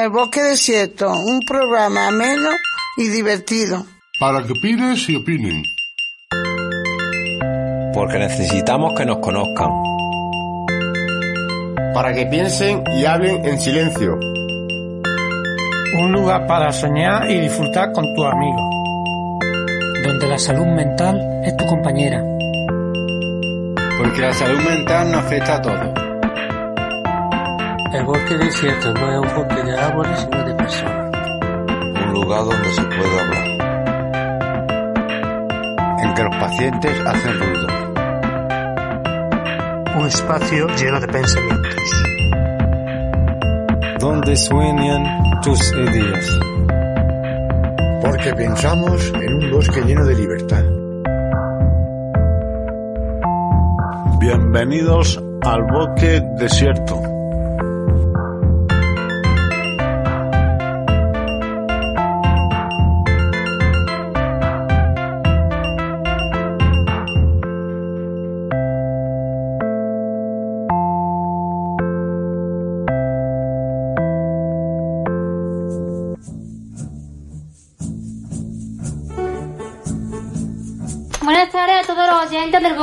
El Bosque Desierto, un programa ameno y divertido. Para que opines y opinen. Porque necesitamos que nos conozcan. Para que piensen y hablen en silencio. Un lugar para soñar y disfrutar con tus amigos. Donde la salud mental es tu compañera. Porque la salud mental nos afecta a todos. El bosque desierto no es un bosque de árboles, sino de personas. Un lugar donde se puede hablar. En que los pacientes hacen ruido. Un espacio lleno de pensamientos. Donde sueñan tus ideas. Porque pensamos en un bosque lleno de libertad. Bienvenidos al bosque desierto.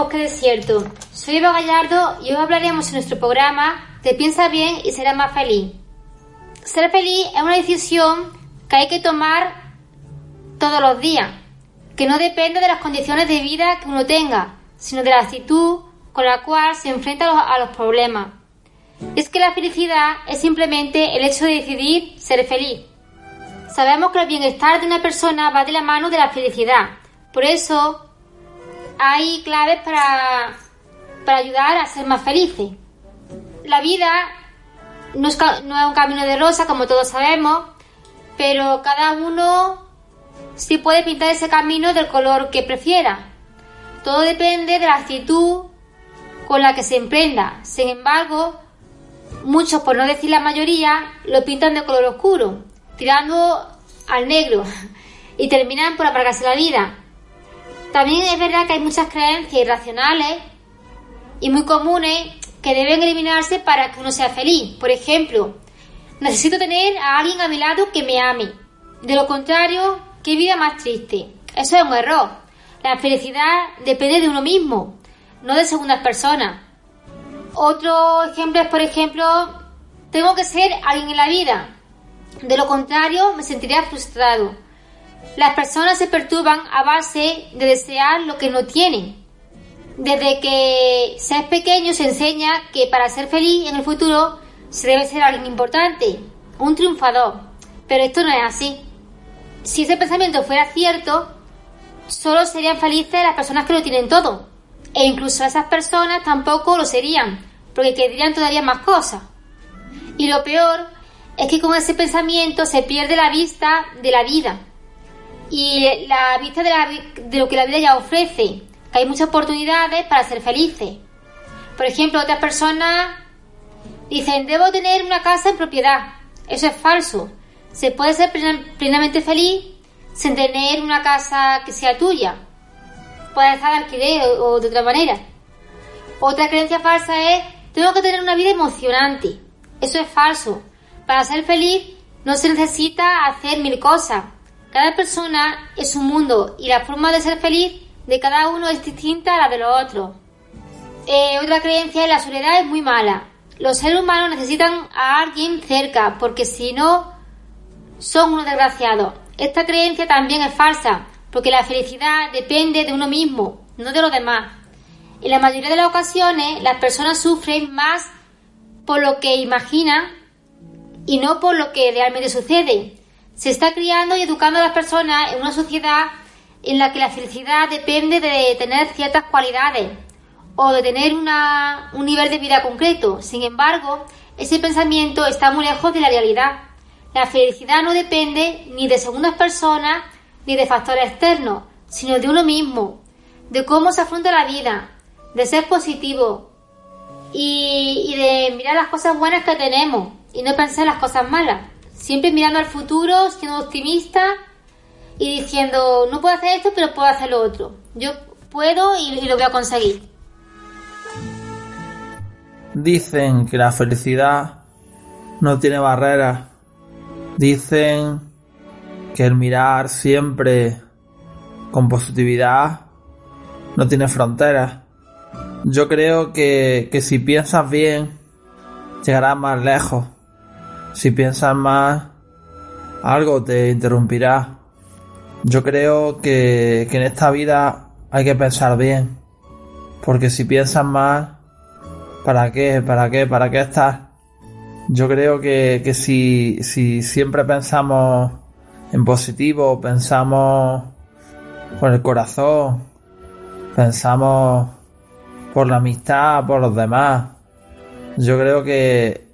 Bosque Desierto. Soy Eva Gallardo y hoy hablaremos en nuestro programa de Piensa bien y serás más feliz. Ser feliz es una decisión que hay que tomar todos los días, que no depende de las condiciones de vida que uno tenga, sino de la actitud con la cual se enfrenta a los, a los problemas. Es que la felicidad es simplemente el hecho de decidir ser feliz. Sabemos que el bienestar de una persona va de la mano de la felicidad. Por eso hay claves para, para ayudar a ser más felices. La vida no es, no es un camino de rosa, como todos sabemos, pero cada uno sí puede pintar ese camino del color que prefiera. Todo depende de la actitud con la que se emprenda. Sin embargo, muchos, por no decir la mayoría, lo pintan de color oscuro, tirando al negro, y terminan por apagarse la vida. También es verdad que hay muchas creencias irracionales y muy comunes que deben eliminarse para que uno sea feliz. Por ejemplo, necesito tener a alguien a mi lado que me ame. De lo contrario, qué vida más triste. Eso es un error. La felicidad depende de uno mismo, no de segundas personas. Otro ejemplo es, por ejemplo, tengo que ser alguien en la vida. De lo contrario, me sentiría frustrado. Las personas se perturban a base de desear lo que no tienen. Desde que se es pequeño se enseña que para ser feliz en el futuro se debe ser alguien importante, un triunfador. Pero esto no es así. Si ese pensamiento fuera cierto, solo serían felices las personas que lo tienen todo. E incluso esas personas tampoco lo serían, porque querrían todavía más cosas. Y lo peor es que con ese pensamiento se pierde la vista de la vida y la vista de, la, de, lo que la vida ya ofrece, que hay muchas oportunidades para ser felices. Por ejemplo, otras personas dicen, debo tener una casa en propiedad. Eso es falso. Se puede ser plenamente feliz sin tener una casa que sea tuya. Puede estar de alquiler o, o de otra manera. Otra creencia falsa es, tengo que tener una vida emocionante. Eso es falso. Para ser feliz no se necesita hacer mil cosas cada persona es un mundo y la forma de ser feliz de cada uno es distinta a la de los otros. Eh, otra creencia es la soledad es muy mala. Los seres humanos necesitan a alguien cerca porque si no son unos desgraciados. Esta creencia también es falsa porque la felicidad depende de uno mismo, no de los demás. En la mayoría de las ocasiones, las personas sufren más por lo que imaginan y no por lo que realmente sucede. Se está criando y educando a las personas en una sociedad en la que la felicidad depende de tener ciertas cualidades o de tener un nivel de vida concreto. Sin embargo, ese pensamiento está muy lejos de la realidad. La felicidad no depende ni de segundas personas ni de factores externos, sino de uno mismo, de cómo se afronta la vida, de ser positivo y, de mirar las cosas buenas que tenemos y no pensar en las cosas malas. Siempre mirando al futuro, siendo optimista y diciendo, no puedo hacer esto, pero puedo hacer lo otro. Yo puedo y, y lo voy a conseguir. Dicen que la felicidad no tiene barreras. Dicen que el mirar siempre con positividad no tiene fronteras. Yo creo que, que si piensas bien, llegarás más lejos. Si piensas más, algo te interrumpirá. Yo creo que, que en esta vida hay que pensar bien. Porque si piensas más, ¿para qué? ¿Para qué? ¿Para qué estás? Yo creo que, que si, si siempre pensamos en positivo, pensamos con el corazón, pensamos por la amistad, por los demás. Yo creo que,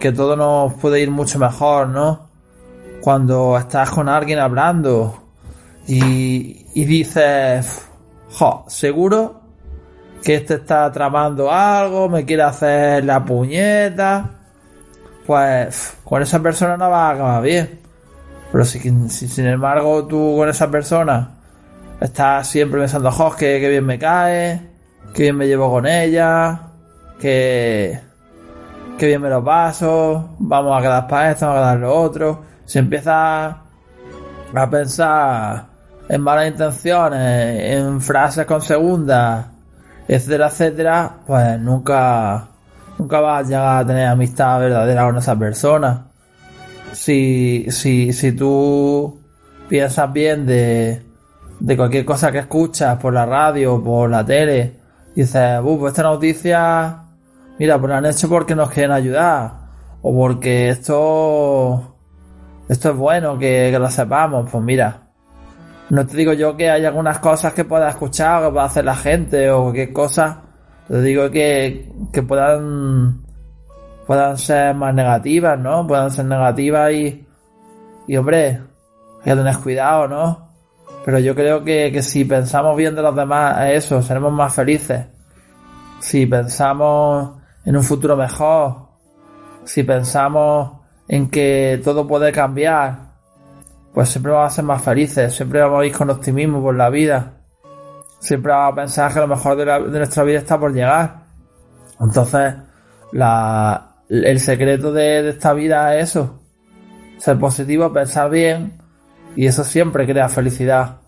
que todo nos puede ir mucho mejor, ¿no? Cuando estás con alguien hablando y, y dices, jo, seguro que este está tramando algo, me quiere hacer la puñeta, pues con esa persona no va a acabar bien. Pero si, sin embargo tú con esa persona estás siempre pensando, jo, que, bien me cae, que bien me llevo con ella, que, que bien me lo paso, vamos a quedar para esto, vamos a quedar lo otro. Si empiezas a pensar en malas intenciones, en frases con segunda, etcétera, etcétera, pues nunca, nunca vas a llegar a tener amistad verdadera con esa persona si, si, si tú piensas bien de, de cualquier cosa que escuchas por la radio o por la tele, dices, pues esta noticia, mira, pues la han hecho porque nos quieren ayudar, o porque esto, esto es bueno que, lo sepamos, pues mira, no te digo yo que hay algunas cosas que pueda escuchar o que pueda hacer la gente o cualquier cosa, te digo que, que puedan puedan ser más negativas, ¿no? Puedan ser negativas y, y hombre, hay que tener cuidado, ¿no? Pero yo creo que, que si pensamos bien de los demás eso, seremos más felices. Si pensamos en un futuro mejor, si pensamos en que todo puede cambiar, pues siempre vamos a ser más felices, siempre vamos a ir con optimismo por la vida. Siempre vamos a pensar que lo mejor de, nuestra vida está por llegar. Entonces, el secreto de, esta vida es eso. Ser positivo, pensar bien. Y eso siempre crea felicidad.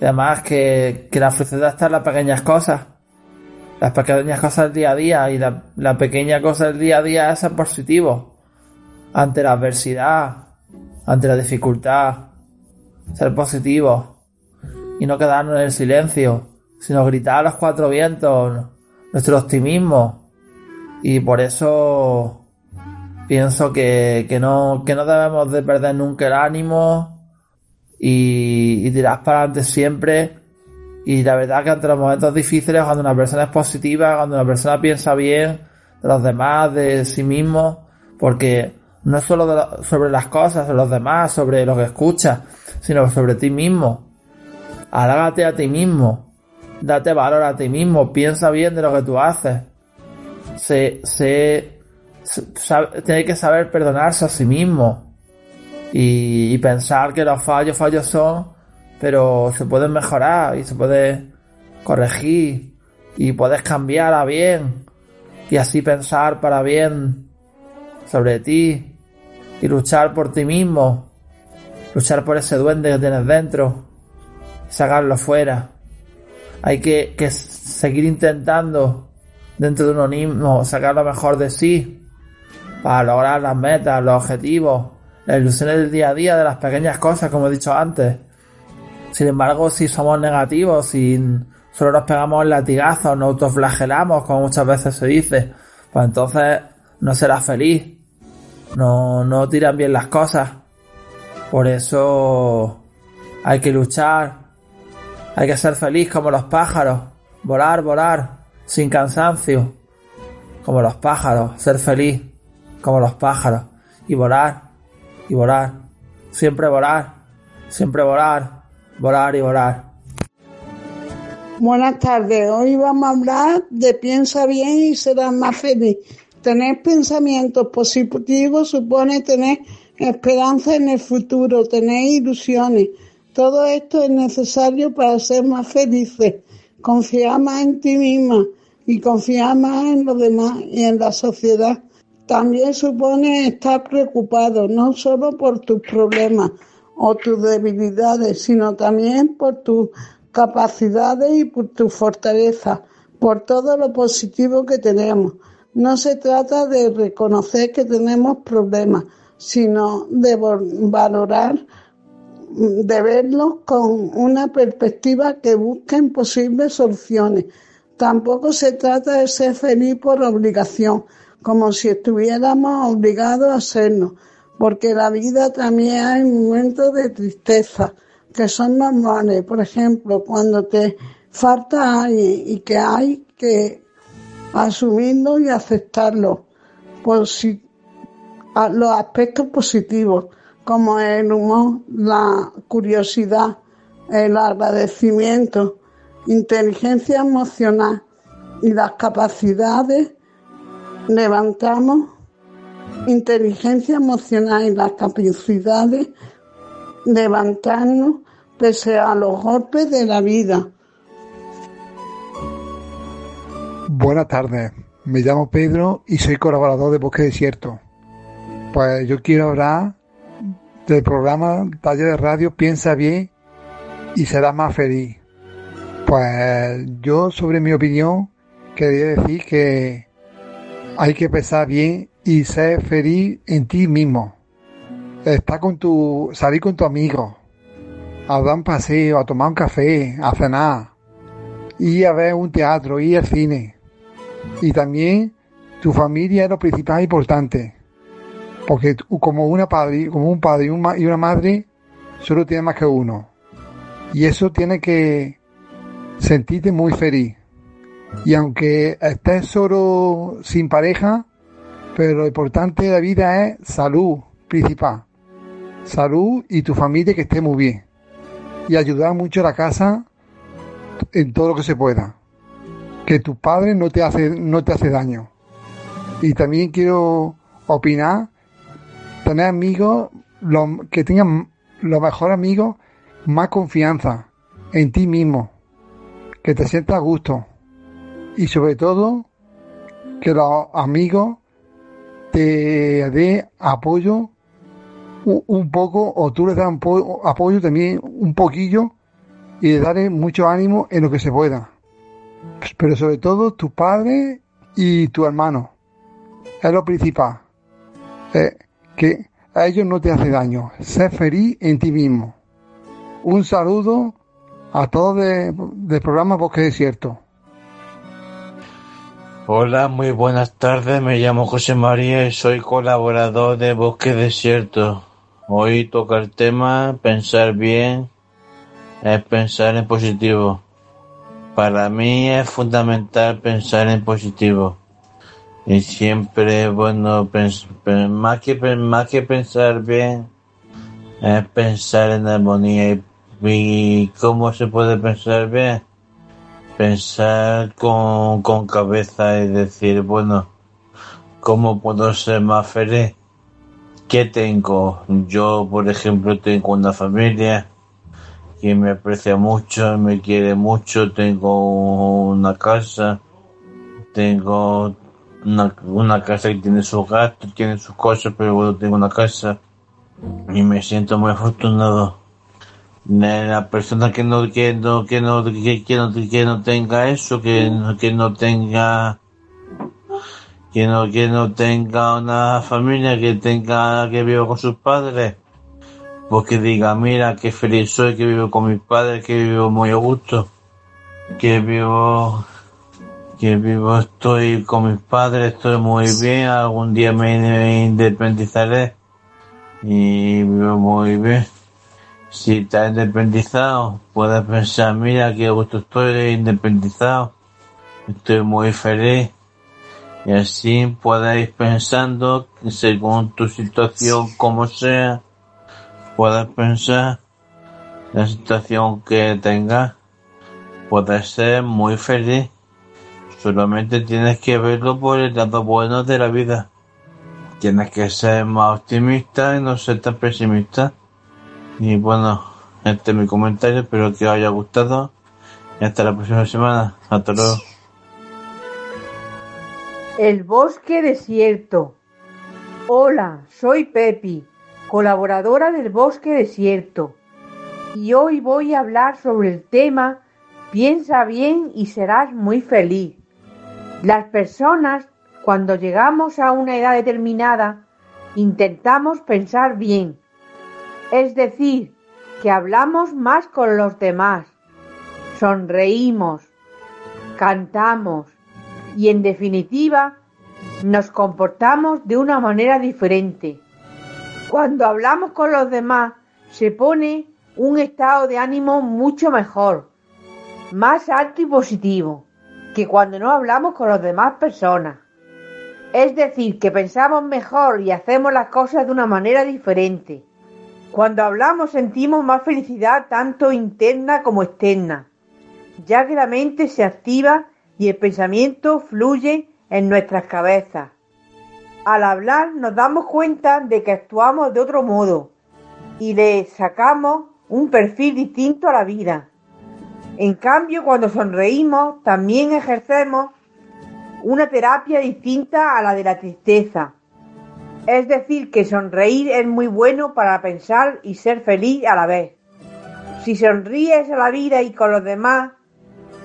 Además que, que la felicidad está en las pequeñas cosas. Las pequeñas cosas del día a día. Y la, la pequeña cosa del día a día es ser positivo. Ante la adversidad. Ante la dificultad. Ser positivo. Y no quedarnos en el silencio. Sino gritar a los cuatro vientos. Nuestro optimismo y por eso pienso que, que, no, que no debemos de perder nunca el ánimo y, y tirar para adelante siempre. Y la verdad que ante los momentos difíciles, cuando una persona es positiva, cuando una persona piensa bien de los demás, de sí mismo, porque no es solo sobre las cosas, de los demás, sobre lo que escuchas, sino sobre ti mismo. Alágate a ti mismo, date valor a ti mismo, piensa bien de lo que tú haces. Se, se, tiene que saber perdonarse a sí mismo. Y, pensar que los fallos, fallos son, pero se pueden mejorar y se puede corregir y puedes cambiar a bien y así pensar para bien sobre ti y luchar por ti mismo, luchar por ese duende que tienes dentro, sacarlo fuera. Hay que, que seguir intentando dentro de uno mismo, sacar lo mejor de sí para lograr las metas, los objetivos, las ilusiones del día a día, de las pequeñas cosas, como he dicho antes. Sin embargo, si somos negativos, si solo nos pegamos latigazos, nos autoflagelamos, como muchas veces se dice, pues entonces no serás feliz. No, no tiran bien las cosas. Por eso hay que luchar. Hay que ser feliz como los pájaros. Volar, volar, sin cansancio. Como los pájaros. Ser feliz como los pájaros. Y volar, y volar. Siempre volar, siempre volar, volar y volar. Buenas tardes. Hoy vamos a hablar de piensa bien y serás más feliz. Tener pensamientos positivos supone tener esperanza en el futuro, tener ilusiones. Todo esto es necesario para ser más felices. Confiar más en ti misma y confiar más en los demás y en la sociedad. También supone estar preocupado no solo por tus problemas o tus debilidades, sino también por tus capacidades y por tu fortaleza, por todo lo positivo que tenemos. No se trata de reconocer que tenemos problemas, sino de valorar, de verlos con una perspectiva que busquen posibles soluciones. Tampoco se trata de ser feliz por obligación, como si estuviéramos obligados a serlo, porque la vida también hay momentos de tristeza, que son normales. Por ejemplo, cuando te falta alguien y que hay que asumirlo y aceptarlo. Por si, los aspectos positivos, como el humor, la curiosidad, el agradecimiento, inteligencia emocional y las capacidades, levantamos inteligencia emocional y las capacidades levantarnos pese a los golpes de la vida. Buenas tardes, me llamo Pedro y soy colaborador de Bosque Desierto. Pues yo quiero hablar del programa Taller de Radio Piensa Bien y será más feliz. Pues yo sobre mi opinión quería decir que hay que pensar bien y ser feliz en ti mismo estar con tu, salir con tu amigo, a dar un paseo, a tomar un café, a cenar, ir a ver un teatro, ir al cine. Y también tu familia es lo principal e importante. Porque como una padre, como un padre y una madre, solo tiene más que uno. Y eso tiene que sentirte muy feliz. Y aunque estés solo sin pareja, pero lo importante de la vida es salud principal salud y tu familia que esté muy bien. Y ayudar mucho a la casa en todo lo que se pueda. Que tu padre no te hace, no te hace daño. Y también quiero opinar, tener amigos lo, que tengan los mejores amigos, más confianza en ti mismo, que te sientas a gusto. Y sobre todo, que los amigos te den apoyo un poco, o tú le das apoyo también un poquillo y le daré mucho ánimo en lo que se pueda. Pero sobre todo tu padre y tu hermano. Es lo principal. Eh, que a ellos no te hace daño. Sé feliz en ti mismo. Un saludo a todos de, del programa Bosque Desierto. Hola, muy buenas tardes. Me llamo José María y soy colaborador de Bosque Desierto. Hoy toca el tema pensar bien, es pensar en positivo. Para mí es fundamental pensar en positivo. Y siempre, bueno, más, que, más que pensar bien, es pensar en armonía. ¿Y, cómo se puede pensar bien? Pensar con, con cabeza y decir, bueno, ¿cómo puedo ser más feliz? ¿Qué tengo? Yo, por ejemplo, tengo una familia que me aprecia mucho, me quiere mucho, tengo una casa, tengo una, casa que tiene sus gastos, tiene sus cosas, pero bueno, tengo una casa y me siento muy afortunado. La persona que no, que no, que no, que, no, que no tenga eso, que, que no tenga que no, que no tenga una familia, que tenga, que viva con sus padres, pues que diga, mira, qué feliz soy que vivo con mis padres, que vivo muy a gusto. que vivo, que vivo estoy con mis padres, estoy muy bien, algún día me independizaré y vivo muy bien. Si estás independizado, puedes pensar, mira qué gusto estoy independizado, estoy muy feliz. Y así puedes ir pensando, según tu situación como sea, puedes pensar la situación que tengas, puedes ser muy feliz. Solamente tienes que verlo por el lado bueno de la vida. Tienes que ser más optimista y no ser tan pesimista. Y bueno, este es mi comentario, espero que os haya gustado. Y hasta la próxima semana. Hasta luego. El bosque desierto. Hola, soy Pepi, colaboradora del bosque desierto. Y hoy voy a hablar sobre el tema Piensa bien y serás muy feliz. Las personas, cuando llegamos a una edad determinada, intentamos pensar bien es decir, que hablamos más con los demás, sonreímos, cantamos y en definitiva nos comportamos de una manera diferente. Cuando hablamos con los demás se pone un estado de ánimo mucho mejor, más alto y positivo que cuando no hablamos con las demás personas. Es decir, que pensamos mejor y hacemos las cosas de una manera diferente. Cuando hablamos sentimos más felicidad tanto interna como externa, ya que la mente se activa y el pensamiento fluye en nuestras cabezas. Al hablar nos damos cuenta de que actuamos de otro modo y le sacamos un perfil distinto a la vida. En cambio, cuando sonreímos, también ejercemos una terapia distinta a la de la tristeza es decir, que sonreír es muy bueno para pensar y ser feliz a la vez. Si sonríes a la vida y con los demás,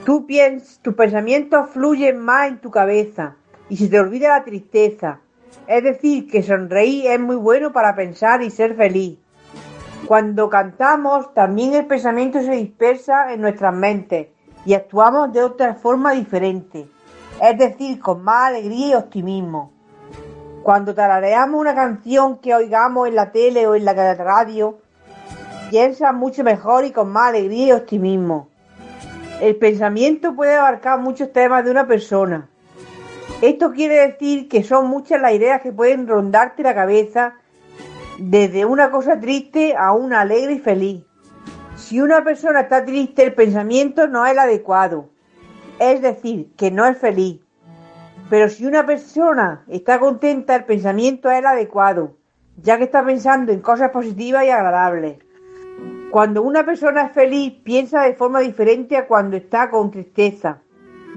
tú piensas, tus pensamientos fluyen más en tu cabeza y se te olvida la tristeza. Es decir, que sonreír es muy bueno para pensar y ser feliz. Cuando cantamos, también el pensamiento se dispersa en nuestras mentes y actuamos de otra forma diferente, es decir, con más alegría y optimismo. Cuando tarareamos una canción que oigamos en la tele o en la radio, piensa mucho mejor y con más alegría y optimismo. El pensamiento puede abarcar muchos temas de una persona. Esto quiere decir que son muchas las ideas que pueden rondarte la cabeza desde una cosa triste a una alegre y feliz. Si una persona está triste, el pensamiento no es el adecuado. Es decir, que no es feliz. Pero si una persona está contenta, el pensamiento es el adecuado, ya que está pensando en cosas positivas y agradables. Cuando una persona es feliz, piensa de forma diferente a cuando está con tristeza,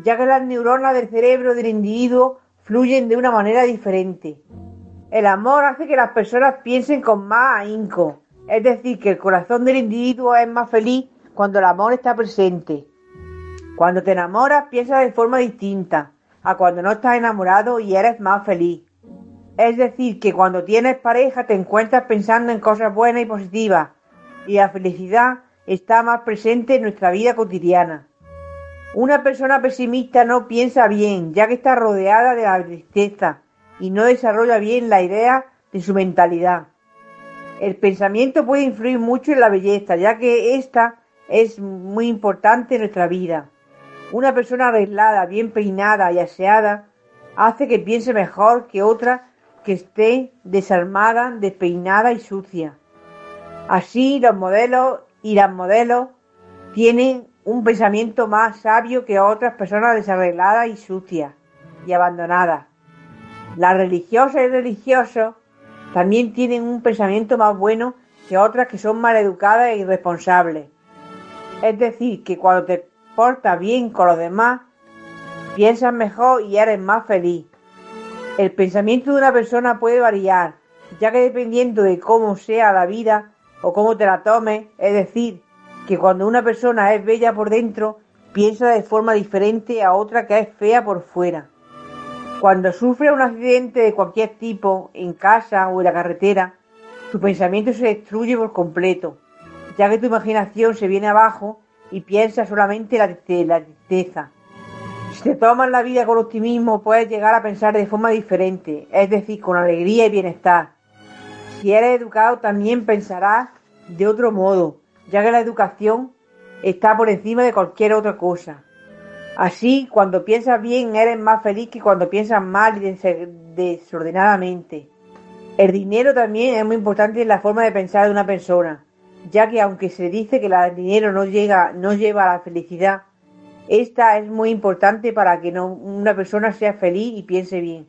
ya que las neuronas del cerebro del individuo fluyen de una manera diferente. El amor hace que las personas piensen con más ahínco, es decir, que el corazón del individuo es más feliz cuando el amor está presente. Cuando te enamoras, piensas de forma distinta a cuando no estás enamorado y eres más feliz. Es decir, que cuando tienes pareja te encuentras pensando en cosas buenas y positivas y la felicidad está más presente en nuestra vida cotidiana. Una persona pesimista no piensa bien, ya que está rodeada de la tristeza y no desarrolla bien la idea de su mentalidad. El pensamiento puede influir mucho en la belleza, ya que esta es muy importante en nuestra vida. Una persona arreglada, bien peinada y aseada hace que piense mejor que otra que esté desarmada, despeinada y sucia. Así los modelos y las modelos tienen un pensamiento más sabio que otras personas desarregladas y sucias y abandonadas. Las religiosas y religiosos también tienen un pensamiento más bueno que otras que son mal educadas e irresponsables. Es decir, que cuando te bien con los demás, piensas mejor y eres más feliz. El pensamiento de una persona puede variar, ya que dependiendo de cómo sea la vida o cómo te la tomes, es decir, que cuando una persona es bella por dentro, piensa de forma diferente a otra que es fea por fuera. Cuando sufre un accidente de cualquier tipo, en casa o en la carretera, tu pensamiento se destruye por completo, ya que tu imaginación se viene abajo y piensas solamente la, la tristeza. Si te tomas la vida con optimismo, puedes llegar a pensar de forma diferente, es decir, con alegría y bienestar. Si eres educado, también pensarás de otro modo, ya que la educación está por encima de cualquier otra cosa. Así, cuando piensas bien, eres más feliz que cuando piensas mal y desordenadamente. El dinero también es muy importante en la forma de pensar de una persona, ya que aunque se dice que el dinero no, llega, no lleva a la felicidad, esta es muy importante para que una persona sea feliz y piense bien.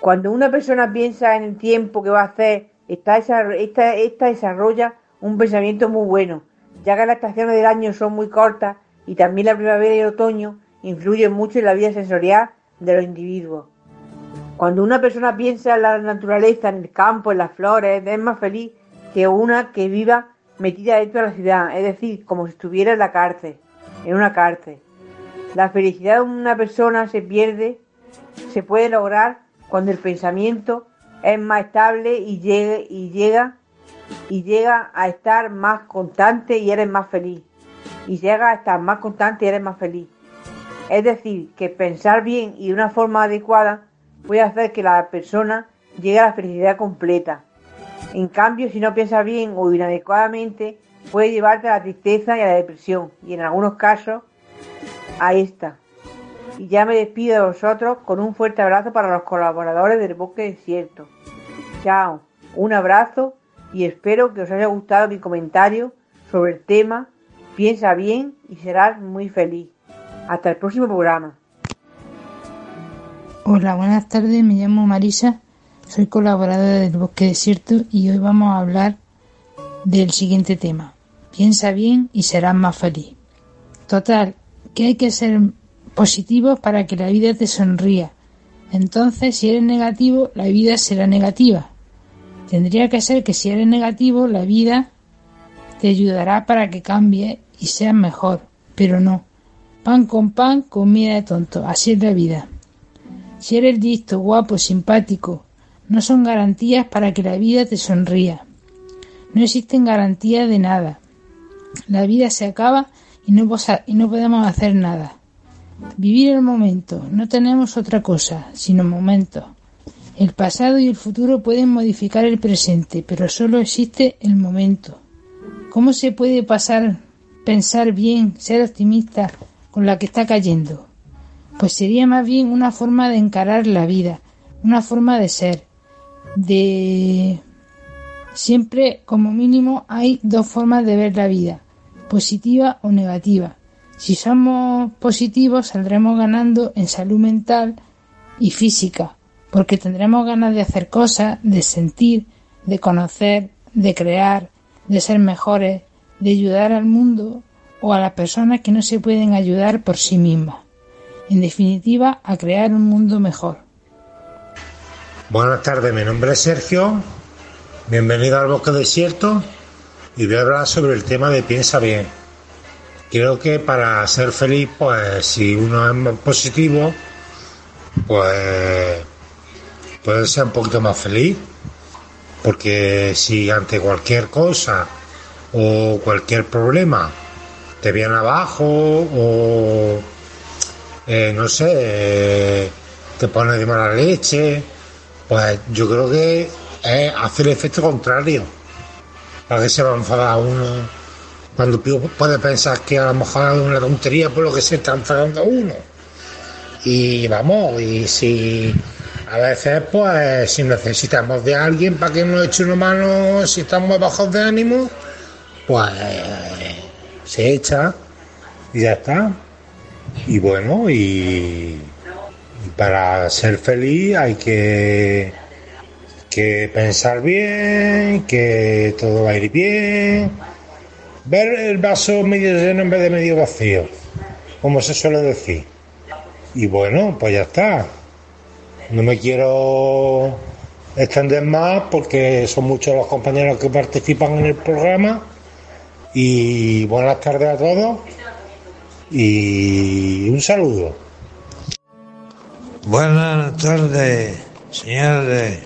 Cuando una persona piensa en el tiempo que va a hacer, esta, esta, esta desarrolla un pensamiento muy bueno, ya que las estaciones del año son muy cortas y también la primavera y el otoño influyen mucho en la vida sensorial de los individuos. Cuando una persona piensa en la naturaleza, en el campo, en las flores, es más feliz que una que viva metida dentro de la ciudad, es decir, como si estuviera en la cárcel, en una cárcel. La felicidad de una persona se pierde, se puede lograr cuando el pensamiento es más estable y llega, y llega, y llega a estar más constante y eres más feliz. Y llega a estar más constante y eres más feliz. Es decir, que pensar bien y de una forma adecuada puede hacer que la persona llegue a la felicidad completa. En cambio, si no piensas bien o inadecuadamente, puede llevarte a la tristeza y a la depresión, y en algunos casos a esta. Y ya me despido de vosotros con un fuerte abrazo para los colaboradores del Bosque Desierto. Chao, un abrazo y espero que os haya gustado mi comentario sobre el tema. Piensa bien y serás muy feliz. Hasta el próximo programa. Hola, buenas tardes, me llamo Marisa, soy colaboradora del Bosque Desierto y hoy vamos a hablar del siguiente tema. Piensa bien y serás más feliz. Total, que hay que ser positivos para que la vida te sonría. Entonces, si eres negativo, la vida será negativa. Tendría que ser que si eres negativo, la vida te ayudará para que cambie y seas mejor. Pero no. Pan con pan, comida de tonto. Así es la vida. Si eres listo, guapo, simpático, no son garantías para que la vida te sonría. No existen garantías de nada. La vida se acaba y no, podemos hacer nada. Vivir el momento, no tenemos otra cosa, sino momento. El pasado y el futuro pueden modificar el presente, pero solo existe el momento. ¿Cómo se puede pasar, pensar bien, ser optimista con la que está cayendo? pues sería más bien una forma de encarar la vida, una forma de ser, de siempre como mínimo hay dos formas de ver la vida, positiva o negativa. Si somos positivos saldremos ganando en salud mental y física, porque tendremos ganas de hacer cosas, de sentir, de conocer, de crear, de ser mejores, de ayudar al mundo o a las personas que no se pueden ayudar por sí mismas en definitiva, a crear un mundo mejor. Buenas tardes, mi nombre es Sergio, bienvenido al Bosque Desierto y voy a hablar sobre el tema de piensa bien. Creo que para ser feliz, pues si uno es positivo, pues puede ser un poquito más feliz, porque si ante cualquier cosa o cualquier problema te viene abajo o eh, no sé, te pones de mala leche, pues yo creo que es hacer el efecto contrario. Para que se va a enfadar uno. Cuando puede pensar que a lo mejor es una tontería por lo que se está enfadando uno. Y vamos, y si a veces, pues, si necesitamos de alguien para que nos eche una mano, si estamos bajos de ánimo, pues se echa y ya está. Y bueno, y, para ser feliz hay que, que pensar bien, que todo va a ir bien, ver el vaso medio lleno en vez de medio vacío, como se suele decir. Y bueno, pues ya está. No me quiero extender más porque son muchos los compañeros que participan en el programa. Y buenas tardes a todos y un saludo. Buenas tardes, señores.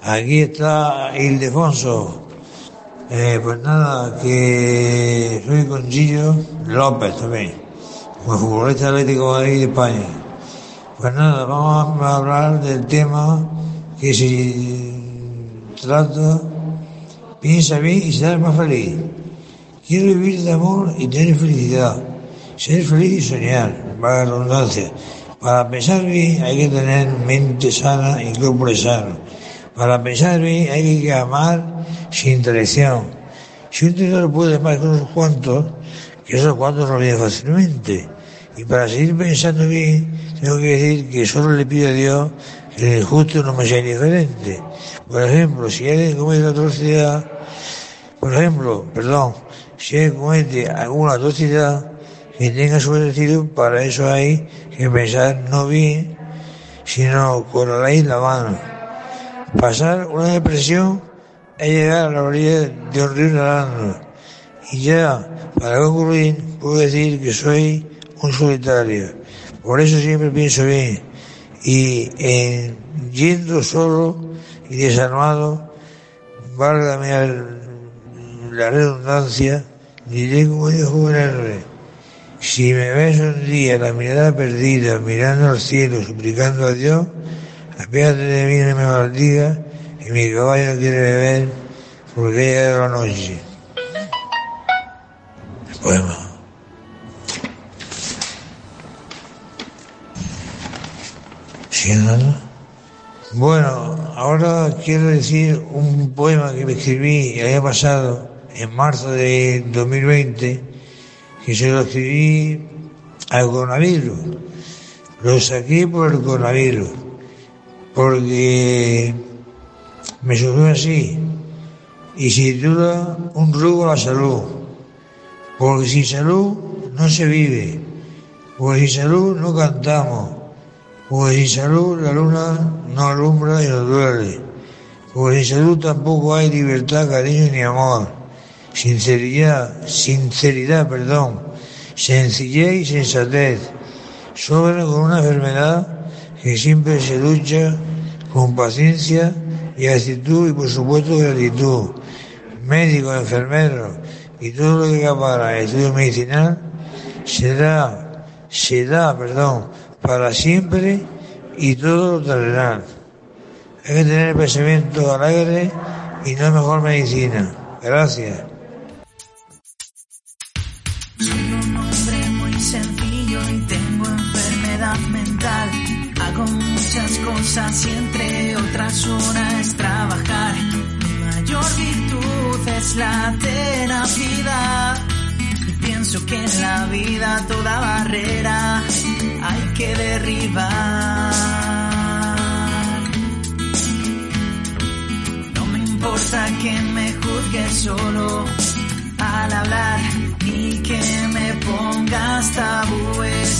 Aquí está Ildefonso. Eh, pues nada, que soy Concillo López también, como futbolista atlético de de España. Pues nada, vamos a hablar del tema que se trata, piensa bien y serás más feliz. Quiero vivir de amor y tener felicidad, ser feliz y soñar, la redundancia. Para pensar bien hay que tener mente sana y cuerpo sano. Para pensar bien hay que amar sin traición. Si un no puede más con unos cuantos, que esos cuantos no vienen fácilmente. Y para seguir pensando bien, tengo que decir que solo le pido a Dios que el justo no me sea indiferente. Por ejemplo, si alguien comete atrocidad, por ejemplo, perdón, si alguien comete alguna atrocidad, que tenga su merecido, para eso hay que pensar no bien, sino con la ley en la mano. Pasar una depresión es llegar a la orilla de un río nadando. Y ya, para concluir, puedo decir que soy un solitario. Por eso siempre pienso bien. Y en yendo solo y desarmado, válgame la redundancia, diré como dijo un R. Si me ves un día la mirada perdida, mirando al cielo, suplicando a Dios, apiádate de mí, no me maldiga, y mi caballo no quiere beber, porque ya llegado la noche. Poema. ¿Sí, nada? Bueno, ahora quiero decir un poema que me escribí el año pasado, en marzo de 2020, que se lo escribí al coronavirus. Lo saqué por el coronavirus, porque me sucedió así. Y se titula Un rubo a la salud. Porque sin salud no se vive. Porque sin salud no cantamos. Porque sin salud la luna no alumbra y nos duele. Porque sin salud tampoco hay libertad, cariño ni amor. Sinceridad, sinceridad, perdón. Sencillez y sensatez. Sobran con una enfermedad que siempre se lucha con paciencia y actitud y por supuesto gratitud. Médico, enfermero y todo lo que para el estudio medicinal será, se da, perdón, para siempre y todo lo terrenal. Hay que tener pensamiento alegre y no mejor medicina. Gracias. Soy un hombre muy sencillo y tengo enfermedad mental. Hago muchas cosas y entre otras una es trabajar. Mi mayor virtud es la tenacidad. Pienso que en la vida toda barrera hay que derribar. No me importa que me juzgue solo al hablar que me pongas tabúes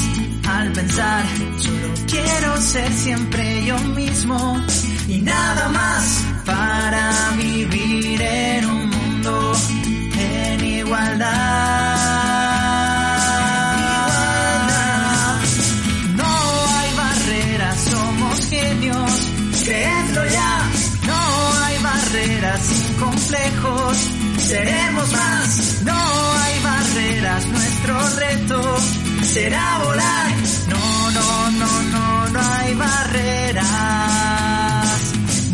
al pensar. Solo quiero ser siempre yo mismo y nada más para vivir en un mundo en igualdad. No hay barreras, somos genios, creedlo ya. No hay barreras sin complejos, seremos más. Nuestro reto será volar. No, no, no, no, no hay barreras.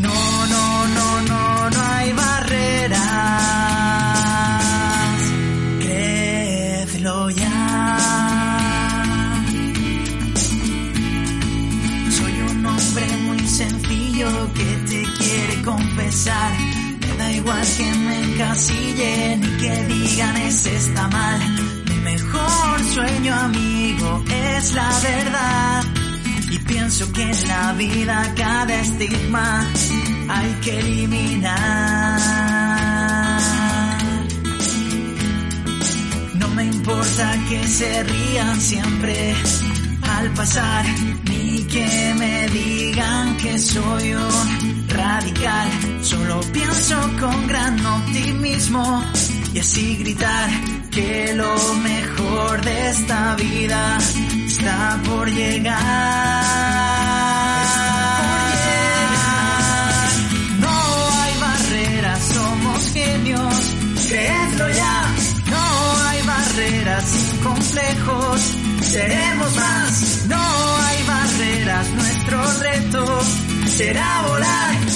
No, no, no, no, no hay barreras. Créedlo ya. Soy un hombre muy sencillo que te quiere confesar. Me da igual que me encasillen y que digan ese está mal. Sueño amigo es la verdad. Y pienso que en la vida cada estigma hay que eliminar. No me importa que se rían siempre al pasar, ni que me digan que soy un radical. Solo pienso con gran optimismo y así gritar que lo mejor de esta vida está por llegar. No hay barreras, somos genios, creedlo ya. No hay barreras sin complejos, seremos más. No hay barreras, nuestro reto será volar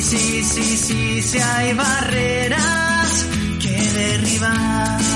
Sí, sí, sí, sí, hay barreras que derribar.